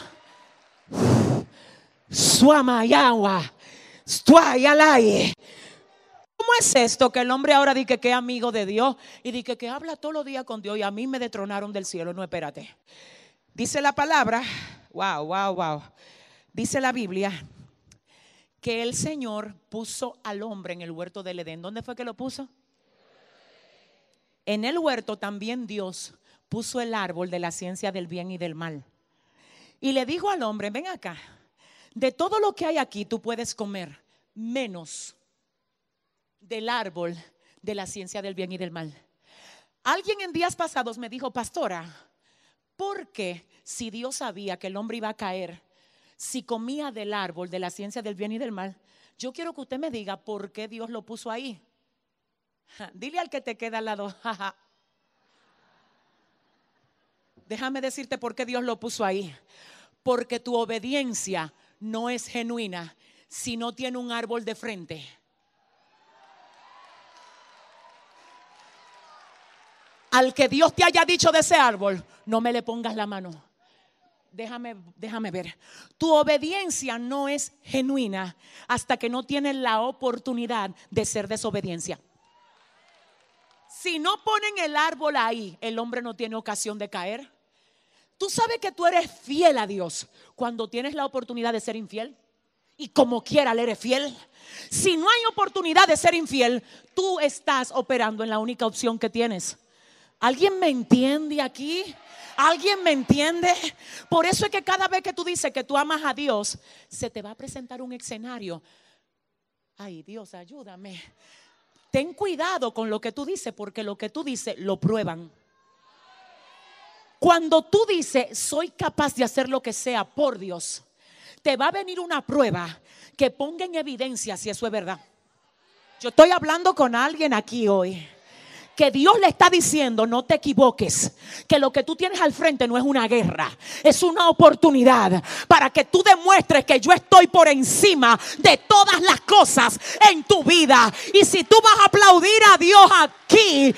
Speaker 1: Suamayawa. ¿Cómo es esto que el hombre ahora dice que es amigo de Dios y dice que habla todos los días con Dios y a mí me detronaron del cielo? No, espérate. Dice la palabra, wow, wow, wow. Dice la Biblia que el Señor puso al hombre en el huerto del Edén. ¿Dónde fue que lo puso? En el huerto también Dios puso el árbol de la ciencia del bien y del mal. Y le dijo al hombre, ven acá, de todo lo que hay aquí tú puedes comer, menos del árbol de la ciencia del bien y del mal. Alguien en días pasados me dijo, pastora, ¿por qué si Dios sabía que el hombre iba a caer si comía del árbol de la ciencia del bien y del mal, yo quiero que usted me diga por qué Dios lo puso ahí. Dile al que te queda al lado, Déjame decirte por qué Dios lo puso ahí. Porque tu obediencia no es genuina si no tiene un árbol de frente. Al que Dios te haya dicho de ese árbol, no me le pongas la mano déjame, déjame ver. Tu obediencia no es genuina hasta que no tienes la oportunidad de ser desobediencia. Si no ponen el árbol ahí, el hombre no tiene ocasión de caer. Tú sabes que tú eres fiel a Dios cuando tienes la oportunidad de ser infiel. Y como quiera le eres fiel. Si no hay oportunidad de ser infiel, tú estás operando en la única opción que tienes. ¿Alguien me entiende aquí? ¿Alguien me entiende? Por eso es que cada vez que tú dices que tú amas a Dios, se te va a presentar un escenario. Ay, Dios, ayúdame. Ten cuidado con lo que tú dices, porque lo que tú dices lo prueban. Cuando tú dices, soy capaz de hacer lo que sea por Dios, te va a venir una prueba que ponga en evidencia si eso es verdad. Yo estoy hablando con alguien aquí hoy que Dios le está diciendo, no te equivoques, que lo que tú tienes al frente no es una guerra, es una oportunidad para que tú demuestres que yo estoy por encima de todas las cosas en tu vida. Y si tú vas a aplaudir a Dios aquí,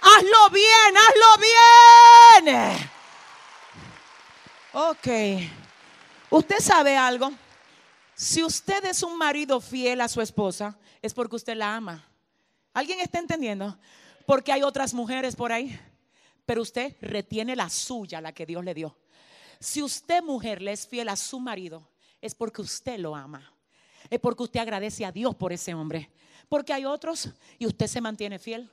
Speaker 1: hazlo bien, hazlo bien. Ok, usted sabe algo. Si usted es un marido fiel a su esposa, es porque usted la ama. ¿Alguien está entendiendo? Porque hay otras mujeres por ahí, pero usted retiene la suya, la que Dios le dio. Si usted, mujer, le es fiel a su marido, es porque usted lo ama. Es porque usted agradece a Dios por ese hombre. Porque hay otros y usted se mantiene fiel.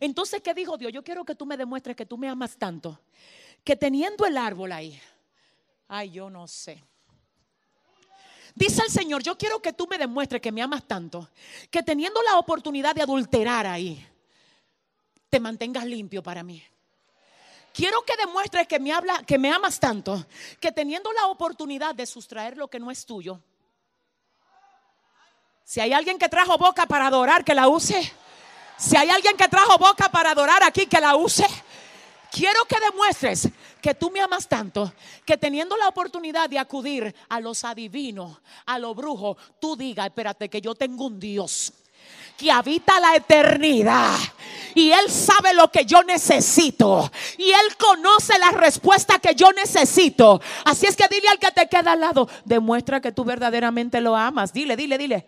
Speaker 1: Entonces, ¿qué dijo Dios? Yo quiero que tú me demuestres que tú me amas tanto. Que teniendo el árbol ahí, ay, yo no sé. Dice el Señor, yo quiero que tú me demuestres que me amas tanto, que teniendo la oportunidad de adulterar ahí, te mantengas limpio para mí. Quiero que demuestres que me, habla, que me amas tanto, que teniendo la oportunidad de sustraer lo que no es tuyo, si hay alguien que trajo boca para adorar, que la use. Si hay alguien que trajo boca para adorar aquí, que la use. Quiero que demuestres que tú me amas tanto, que teniendo la oportunidad de acudir a los adivinos, a los brujos, tú digas, espérate, que yo tengo un Dios que habita la eternidad. Y Él sabe lo que yo necesito. Y Él conoce la respuesta que yo necesito. Así es que dile al que te queda al lado, demuestra que tú verdaderamente lo amas. Dile, dile, dile.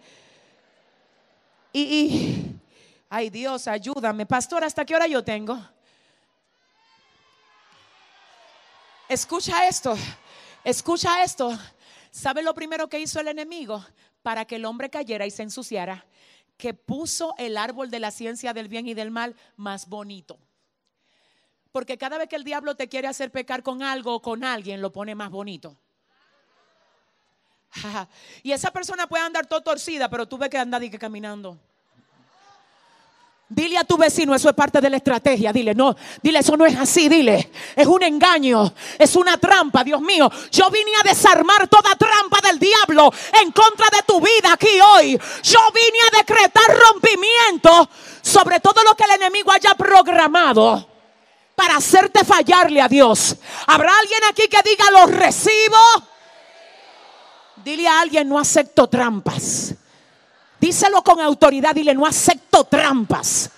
Speaker 1: Y, y ay Dios, ayúdame. Pastor, ¿hasta qué hora yo tengo? Escucha esto, escucha esto. ¿Sabe lo primero que hizo el enemigo para que el hombre cayera y se ensuciara? Que puso el árbol de la ciencia del bien y del mal más bonito. Porque cada vez que el diablo te quiere hacer pecar con algo o con alguien, lo pone más bonito. Y esa persona puede andar todo torcida, pero tú ves que anda caminando. Dile a tu vecino, eso es parte de la estrategia. Dile, no, dile, eso no es así. Dile, es un engaño, es una trampa, Dios mío. Yo vine a desarmar toda trampa del diablo en contra de tu vida aquí hoy. Yo vine a decretar rompimiento sobre todo lo que el enemigo haya programado para hacerte fallarle a Dios. ¿Habrá alguien aquí que diga, lo recibo? Dile a alguien, no acepto trampas. Díselo con autoridad, dile, no acepto trampas.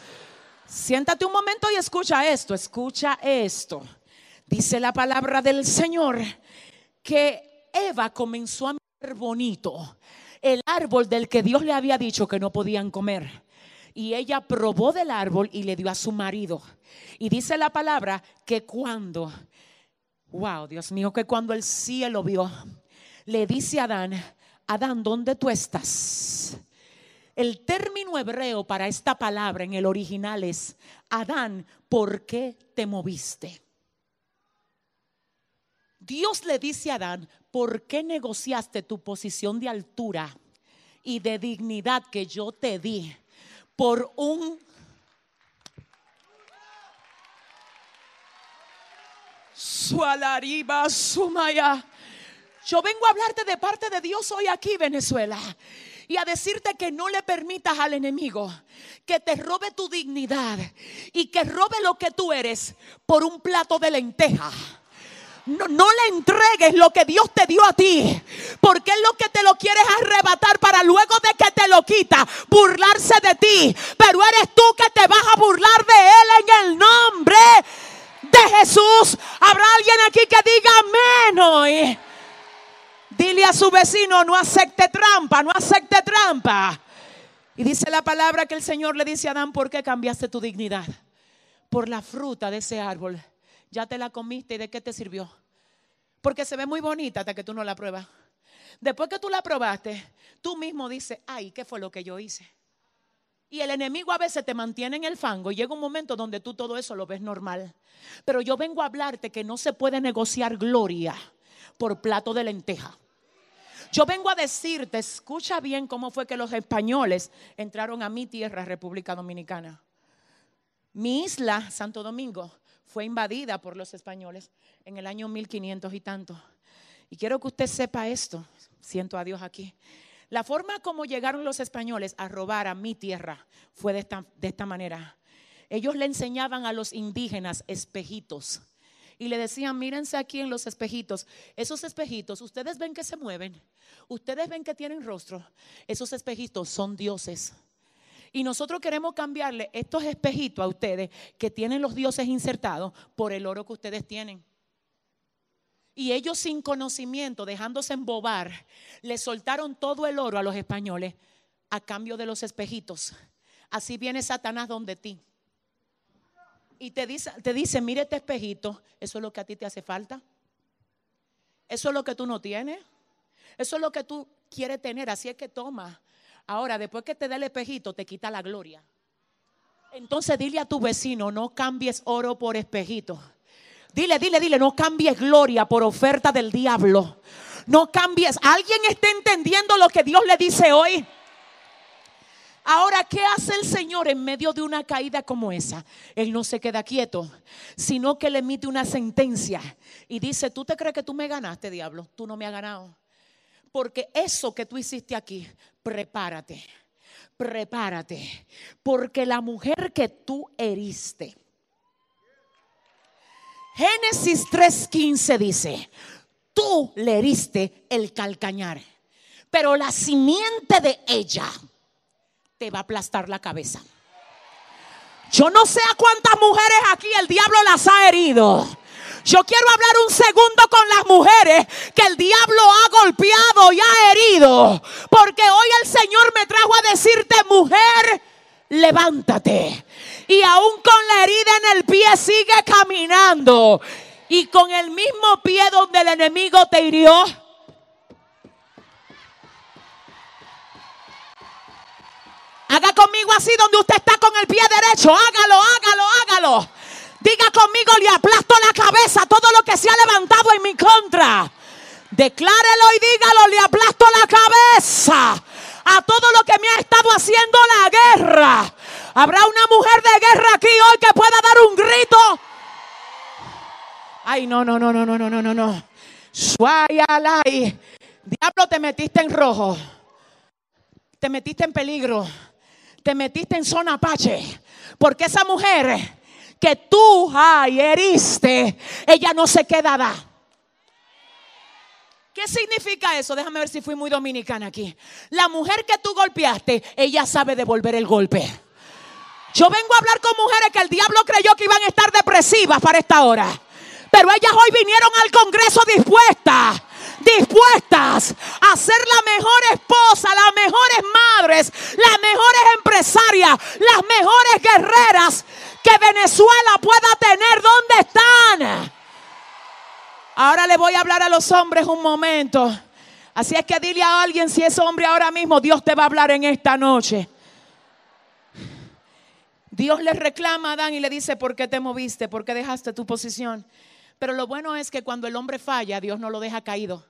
Speaker 1: Siéntate un momento y escucha esto, escucha esto. Dice la palabra del Señor que Eva comenzó a mirar bonito el árbol del que Dios le había dicho que no podían comer. Y ella probó del árbol y le dio a su marido. Y dice la palabra que cuando, wow, Dios mío, que cuando el cielo vio, le dice a Adán, Adán, ¿dónde tú estás? El término hebreo para esta palabra en el original es, Adán, ¿por qué te moviste? Dios le dice a Adán, ¿por qué negociaste tu posición de altura y de dignidad que yo te di por un... Sualariba sumaya. Yo vengo a hablarte de parte de Dios hoy aquí, Venezuela y a decirte que no le permitas al enemigo que te robe tu dignidad y que robe lo que tú eres por un plato de lenteja. No, no, le entregues lo que Dios te dio a ti, porque es lo que te lo quieres arrebatar para luego de que te lo quita, burlarse de ti. Pero eres tú que te vas a burlar de Él en el nombre de Jesús. Habrá alguien aquí que diga amén Dile a su vecino, no acepte trampa, no acepte trampa. Y dice la palabra que el Señor le dice a Adán, ¿por qué cambiaste tu dignidad? Por la fruta de ese árbol. Ya te la comiste y de qué te sirvió. Porque se ve muy bonita hasta que tú no la pruebas. Después que tú la probaste, tú mismo dices, ay, ¿qué fue lo que yo hice? Y el enemigo a veces te mantiene en el fango y llega un momento donde tú todo eso lo ves normal. Pero yo vengo a hablarte que no se puede negociar gloria por plato de lenteja. Yo vengo a decirte, escucha bien cómo fue que los españoles entraron a mi tierra, República Dominicana. Mi isla, Santo Domingo, fue invadida por los españoles en el año 1500 y tanto. Y quiero que usted sepa esto, siento a Dios aquí. La forma como llegaron los españoles a robar a mi tierra fue de esta, de esta manera. Ellos le enseñaban a los indígenas espejitos y le decían, mírense aquí en los espejitos. Esos espejitos, ustedes ven que se mueven, ustedes ven que tienen rostro. Esos espejitos son dioses. Y nosotros queremos cambiarle estos espejitos a ustedes que tienen los dioses insertados por el oro que ustedes tienen. Y ellos sin conocimiento, dejándose embobar, le soltaron todo el oro a los españoles a cambio de los espejitos. Así viene Satanás donde ti y te dice, te dice, mire este espejito, eso es lo que a ti te hace falta. Eso es lo que tú no tienes. Eso es lo que tú quieres tener, así es que toma. Ahora, después que te dé el espejito, te quita la gloria. Entonces dile a tu vecino, no cambies oro por espejito. Dile, dile, dile, no cambies gloria por oferta del diablo. No cambies. ¿Alguien está entendiendo lo que Dios le dice hoy? Ahora, ¿qué hace el Señor en medio de una caída como esa? Él no se queda quieto, sino que le emite una sentencia y dice, ¿tú te crees que tú me ganaste, diablo? Tú no me has ganado. Porque eso que tú hiciste aquí, prepárate, prepárate. Porque la mujer que tú heriste, Génesis 3:15 dice, tú le heriste el calcañar, pero la simiente de ella te va a aplastar la cabeza. Yo no sé a cuántas mujeres aquí el diablo las ha herido. Yo quiero hablar un segundo con las mujeres que el diablo ha golpeado y ha herido. Porque hoy el Señor me trajo a decirte, mujer, levántate. Y aún con la herida en el pie sigue caminando. Y con el mismo pie donde el enemigo te hirió Haga conmigo así donde usted está con el pie derecho. Hágalo, hágalo, hágalo. Diga conmigo, le aplasto la cabeza todo lo que se ha levantado en mi contra. Declárelo y dígalo, le aplasto la cabeza a todo lo que me ha estado haciendo la guerra. Habrá una mujer de guerra aquí hoy que pueda dar un grito. Ay, no, no, no, no, no, no, no, no, no. Diablo, te metiste en rojo. Te metiste en peligro te metiste en zona apache. Porque esa mujer que tú ay, heriste, ella no se queda ¿Qué significa eso? Déjame ver si fui muy dominicana aquí. La mujer que tú golpeaste, ella sabe devolver el golpe. Yo vengo a hablar con mujeres que el diablo creyó que iban a estar depresivas para esta hora. Pero ellas hoy vinieron al Congreso dispuestas dispuestas a ser la mejor esposa, las mejores madres, las mejores empresarias, las mejores guerreras que Venezuela pueda tener. ¿Dónde están? Ahora le voy a hablar a los hombres un momento. Así es que dile a alguien si es hombre ahora mismo, Dios te va a hablar en esta noche. Dios le reclama a Adán y le dice, ¿por qué te moviste? ¿Por qué dejaste tu posición? Pero lo bueno es que cuando el hombre falla, Dios no lo deja caído.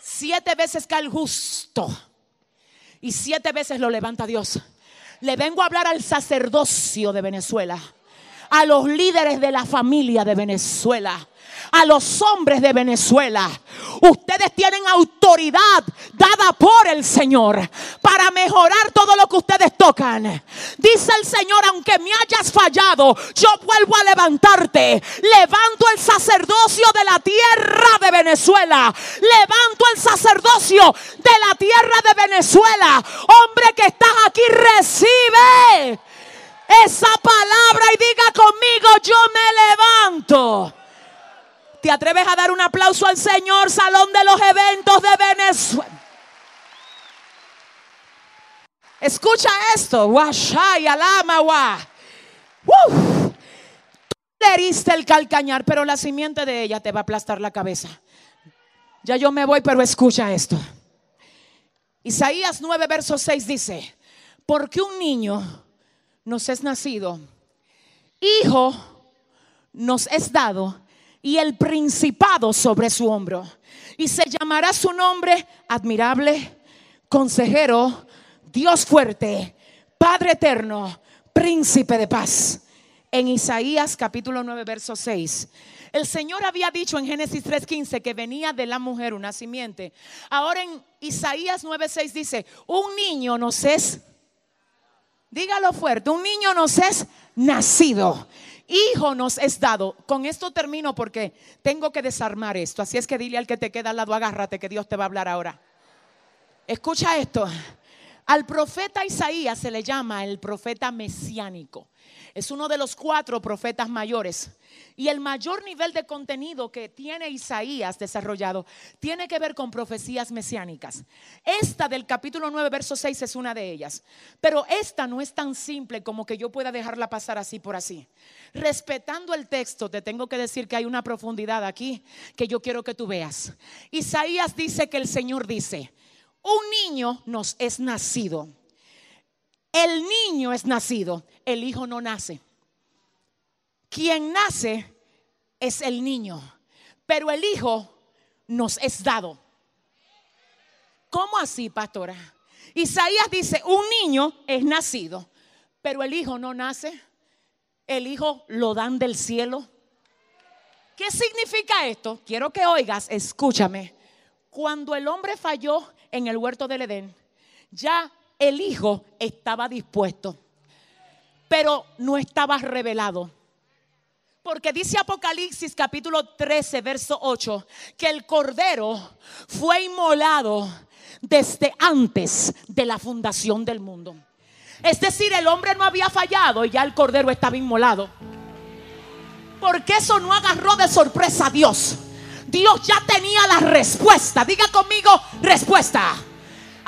Speaker 1: Siete veces cae el justo y siete veces lo levanta Dios. Le vengo a hablar al sacerdocio de Venezuela, a los líderes de la familia de Venezuela, a los hombres de Venezuela. Ustedes tienen autoridad dada por el Señor para mejorar todo lo que ustedes tocan. Dice el Señor, aunque me hayas fallado, yo vuelvo a levantarte. Levanto el sacerdocio de la tierra de Venezuela. Levanto el sacerdocio de la tierra de Venezuela. Hombre que estás aquí, recibe esa palabra y diga conmigo, yo me levanto. ¿Te atreves a dar un aplauso al Señor, Salón de los Eventos de Venezuela? Escucha esto. Tú le heriste el calcañar, pero la simiente de ella te va a aplastar la cabeza. Ya yo me voy, pero escucha esto. Isaías 9, verso 6 dice, porque un niño nos es nacido, hijo nos es dado y el principado sobre su hombro. Y se llamará su nombre admirable, consejero, Dios fuerte, Padre eterno, príncipe de paz. En Isaías capítulo 9, verso 6. El Señor había dicho en Génesis 3:15 que venía de la mujer un nacimiento. Ahora en Isaías 9:6 dice, un niño nos es, dígalo fuerte, un niño nos es nacido hijo nos es dado. Con esto termino porque tengo que desarmar esto. Así es que dile al que te queda al lado, agárrate que Dios te va a hablar ahora. Escucha esto. Al profeta Isaías se le llama el profeta mesiánico. Es uno de los cuatro profetas mayores. Y el mayor nivel de contenido que tiene Isaías desarrollado tiene que ver con profecías mesiánicas. Esta del capítulo 9, verso 6 es una de ellas. Pero esta no es tan simple como que yo pueda dejarla pasar así por así. Respetando el texto, te tengo que decir que hay una profundidad aquí que yo quiero que tú veas. Isaías dice que el Señor dice, un niño nos es nacido. El niño es nacido, el hijo no nace. Quien nace es el niño, pero el hijo nos es dado. ¿Cómo así, pastora? Isaías dice, un niño es nacido, pero el hijo no nace. El hijo lo dan del cielo. ¿Qué significa esto? Quiero que oigas, escúchame. Cuando el hombre falló en el huerto del Edén, ya el Hijo estaba dispuesto, pero no estaba revelado. Porque dice Apocalipsis capítulo 13, verso 8, que el Cordero fue inmolado desde antes de la fundación del mundo. Es decir, el hombre no había fallado y ya el Cordero estaba inmolado. Porque eso no agarró de sorpresa a Dios. Dios ya tenía la respuesta. Diga conmigo, respuesta.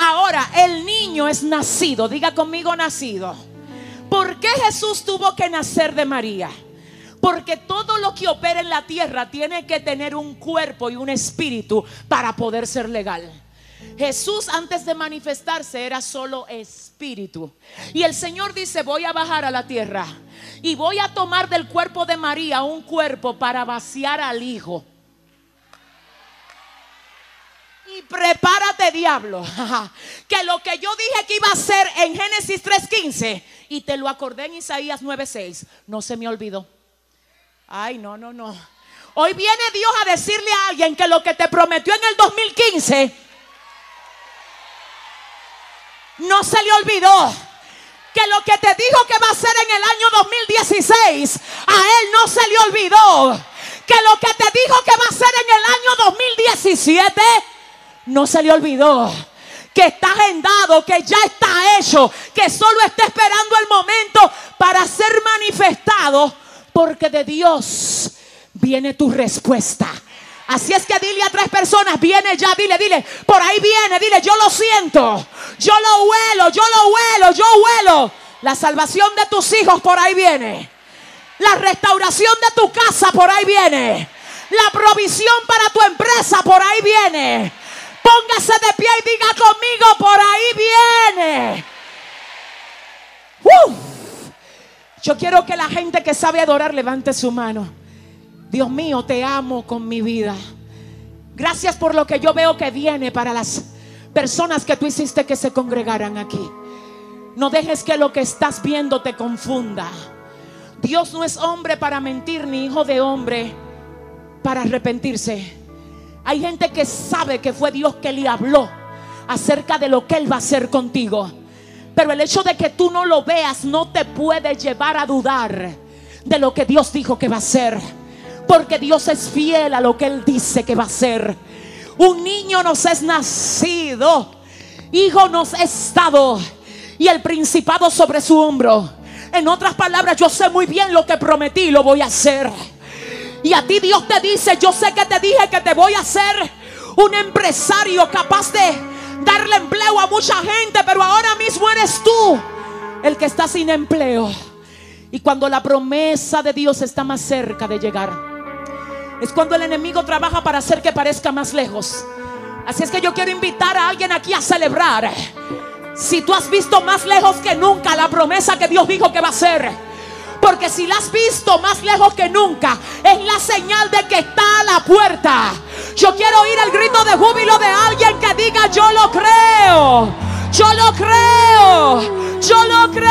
Speaker 1: Ahora el niño es nacido. Diga conmigo, nacido. ¿Por qué Jesús tuvo que nacer de María? Porque todo lo que opera en la tierra tiene que tener un cuerpo y un espíritu para poder ser legal. Jesús antes de manifestarse era solo espíritu. Y el Señor dice, voy a bajar a la tierra y voy a tomar del cuerpo de María un cuerpo para vaciar al Hijo. Y prepárate, diablo, que lo que yo dije que iba a hacer en Génesis 3:15 y te lo acordé en Isaías 9:6, no se me olvidó. Ay, no, no, no. Hoy viene Dios a decirle a alguien que lo que te prometió en el 2015 no se le olvidó. Que lo que te dijo que va a hacer en el año 2016, a él no se le olvidó. Que lo que te dijo que va a hacer en el año 2017 no se le olvidó que está agendado, que ya está hecho, que solo está esperando el momento para ser manifestado, porque de Dios viene tu respuesta. Así es que dile a tres personas, viene ya, dile, dile, por ahí viene, dile, yo lo siento, yo lo huelo, yo lo huelo, yo huelo. La salvación de tus hijos por ahí viene. La restauración de tu casa por ahí viene. La provisión para tu empresa por ahí viene. Póngase de pie y diga conmigo, por ahí viene. Yo quiero que la gente que sabe adorar levante su mano. Dios mío, te amo con mi vida. Gracias por lo que yo veo que viene para las personas que tú hiciste que se congregaran aquí. No dejes que lo que estás viendo te confunda. Dios no es hombre para mentir, ni hijo de hombre para arrepentirse. Hay gente que sabe que fue Dios que le habló acerca de lo que Él va a hacer contigo. Pero el hecho de que tú no lo veas no te puede llevar a dudar de lo que Dios dijo que va a hacer. Porque Dios es fiel a lo que Él dice que va a hacer. Un niño nos es nacido, hijo nos es dado y el principado sobre su hombro. En otras palabras, yo sé muy bien lo que prometí y lo voy a hacer. Y a ti Dios te dice, yo sé que te dije que te voy a hacer un empresario capaz de darle empleo a mucha gente, pero ahora mismo eres tú el que está sin empleo. Y cuando la promesa de Dios está más cerca de llegar, es cuando el enemigo trabaja para hacer que parezca más lejos. Así es que yo quiero invitar a alguien aquí a celebrar. Si tú has visto más lejos que nunca la promesa que Dios dijo que va a hacer porque si la has visto más lejos que nunca, es la señal de que está a la puerta. Yo quiero oír el grito de júbilo de alguien que diga, yo lo creo. Yo lo creo. Yo lo creo.